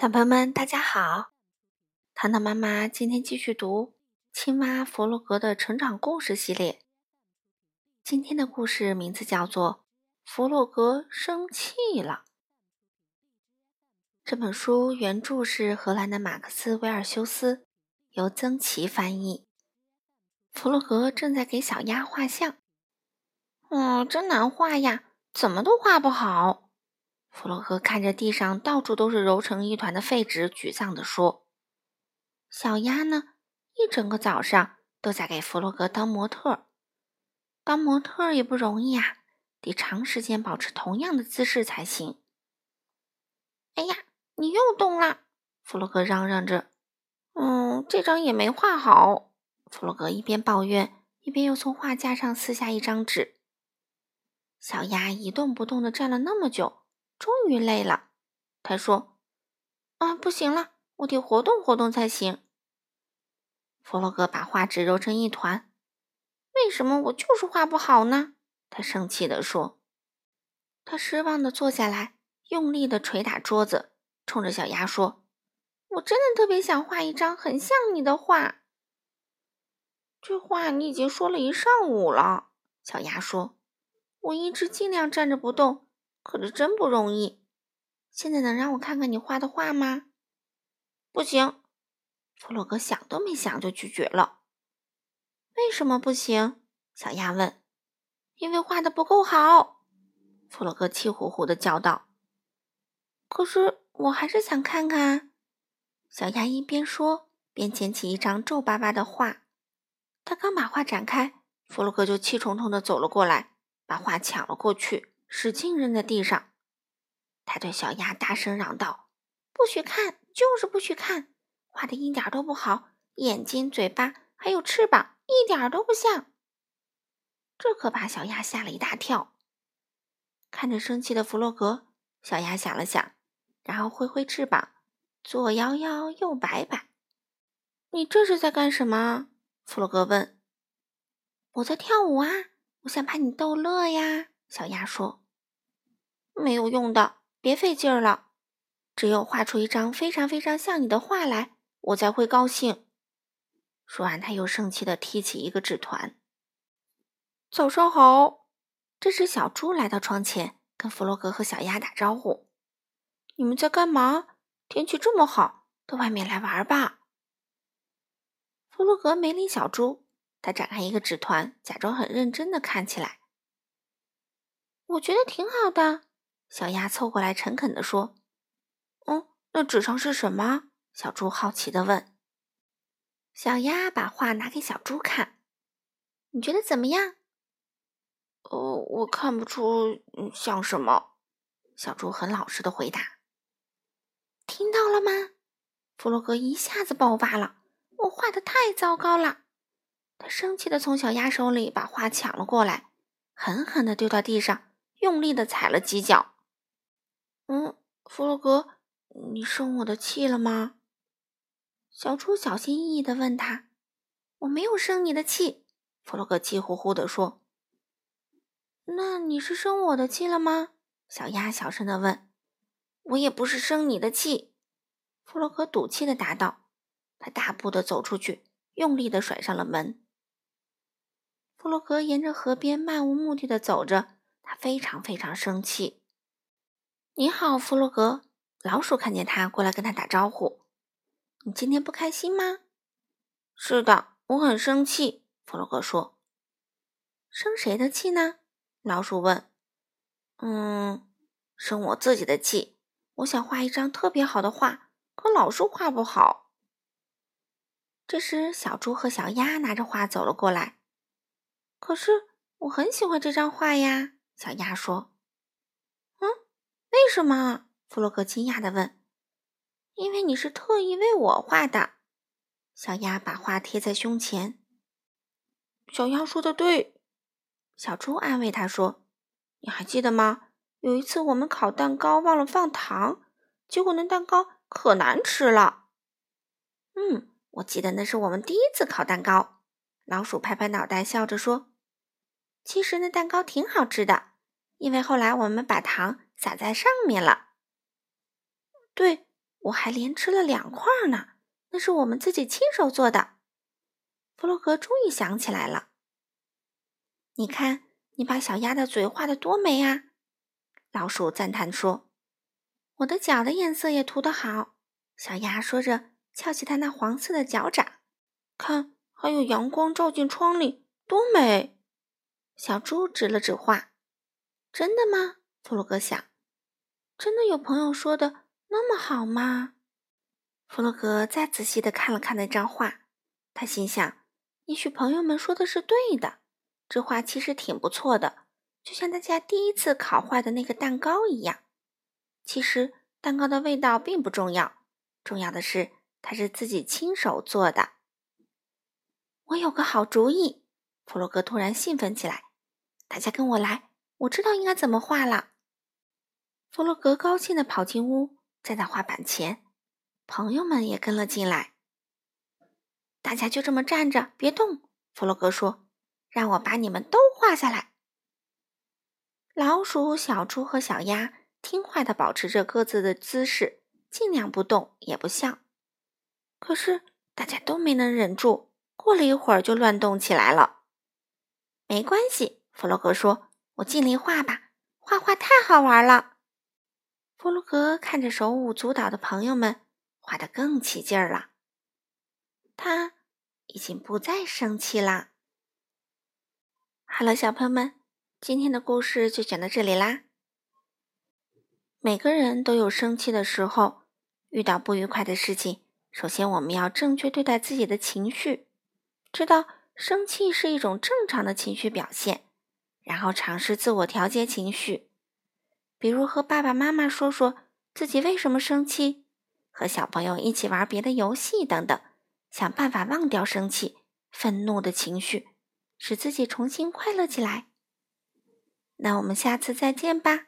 小朋友们，大家好！糖糖妈妈今天继续读《青蛙弗洛格的成长故事》系列。今天的故事名字叫做《弗洛格生气了》。这本书原著是荷兰的马克思·维尔修斯，由曾琦翻译。弗洛格正在给小鸭画像。哦，真难画呀，怎么都画不好。弗洛格看着地上到处都是揉成一团的废纸，沮丧地说：“小鸭呢？一整个早上都在给弗洛格当模特。当模特也不容易啊，得长时间保持同样的姿势才行。”哎呀，你又动了！弗洛格嚷嚷着。“嗯，这张也没画好。”弗洛格一边抱怨，一边又从画架上撕下一张纸。小鸭一动不动地站了那么久。终于累了，他说：“啊，不行了，我得活动活动才行。”弗洛格把画纸揉成一团。为什么我就是画不好呢？他生气地说。他失望地坐下来，用力地捶打桌子，冲着小鸭说：“我真的特别想画一张很像你的画。”这话你已经说了一上午了，小鸭说：“我一直尽量站着不动。”可是真不容易。现在能让我看看你画的画吗？不行，弗洛格想都没想就拒绝了。为什么不行？小鸭问。因为画的不够好。弗洛格气呼呼的叫道。可是我还是想看看。小鸭一边说，边捡起一张皱巴巴的画。他刚把画展开，弗洛格就气冲冲的走了过来，把画抢了过去。使劲扔在地上，他对小鸭大声嚷道：“不许看，就是不许看！画的一点都不好，眼睛、嘴巴还有翅膀，一点都不像。”这可把小鸭吓了一大跳。看着生气的弗洛格，小鸭想了想，然后挥挥翅膀，左摇摇，右摆摆。“你这是在干什么？”弗洛格问。“我在跳舞啊，我想把你逗乐呀。”小鸭说：“没有用的，别费劲儿了。只有画出一张非常非常像你的画来，我才会高兴。”说完，他又生气地踢起一个纸团。“早上好！”这只小猪来到窗前，跟弗洛格和小鸭打招呼：“你们在干嘛？天气这么好，到外面来玩吧。”弗洛格没理小猪，他展开一个纸团，假装很认真地看起来。我觉得挺好的，小鸭凑过来诚恳地说：“嗯，那纸上是什么？”小猪好奇地问。小鸭把画拿给小猪看：“你觉得怎么样？”“哦，我看不出像什么。”小猪很老实的回答。“听到了吗？”弗洛格一下子爆发了：“我画的太糟糕了！”他生气的从小鸭手里把画抢了过来，狠狠地丢到地上。用力的踩了几脚。嗯，弗洛格，你生我的气了吗？小猪小心翼翼的问他。我没有生你的气，弗洛格气呼呼的说。那你是生我的气了吗？小鸭小声的问。我也不是生你的气，弗洛格赌气的答道。他大步的走出去，用力的甩上了门。弗洛格沿着河边漫无目的的走着。他非常非常生气。你好，弗洛格。老鼠看见他，过来跟他打招呼。你今天不开心吗？是的，我很生气。弗洛格说。生谁的气呢？老鼠问。嗯，生我自己的气。我想画一张特别好的画，可老是画不好。这时，小猪和小鸭拿着画走了过来。可是，我很喜欢这张画呀。小鸭说：“嗯，为什么？”弗洛格惊讶地问。“因为你是特意为我画的。”小鸭把画贴在胸前。小鸭说的对，小猪安慰他说：“你还记得吗？有一次我们烤蛋糕忘了放糖，结果那蛋糕可难吃了。”“嗯，我记得那是我们第一次烤蛋糕。”老鼠拍拍脑袋，笑着说。其实那蛋糕挺好吃的，因为后来我们把糖撒在上面了。对，我还连吃了两块呢，那是我们自己亲手做的。弗洛格终于想起来了，你看，你把小鸭的嘴画的多美啊！老鼠赞叹说：“我的脚的颜色也涂得好。”小鸭说着，翘起它那黄色的脚掌，看，还有阳光照进窗里，多美！小猪指了指画：“真的吗？”弗洛格想：“真的有朋友说的那么好吗？”弗洛格再仔细的看了看那张画，他心想：“也许朋友们说的是对的，这画其实挺不错的。”就像大家第一次烤坏的那个蛋糕一样，其实蛋糕的味道并不重要，重要的是它是自己亲手做的。我有个好主意！弗洛格突然兴奋起来，大家跟我来，我知道应该怎么画了。弗洛格高兴地跑进屋，站在画板前，朋友们也跟了进来。大家就这么站着，别动。弗洛格说：“让我把你们都画下来。”老鼠、小猪和小鸭听话的保持着各自的姿势，尽量不动也不笑。可是大家都没能忍住，过了一会儿就乱动起来了。没关系，弗洛格说：“我尽力画吧，画画太好玩了。”弗洛格看着手舞足蹈的朋友们，画得更起劲儿了。他已经不再生气啦。好了，小朋友们。今天的故事就讲到这里啦。每个人都有生气的时候，遇到不愉快的事情，首先我们要正确对待自己的情绪，知道生气是一种正常的情绪表现，然后尝试自我调节情绪，比如和爸爸妈妈说说自己为什么生气，和小朋友一起玩别的游戏等等，想办法忘掉生气、愤怒的情绪，使自己重新快乐起来。那我们下次再见吧。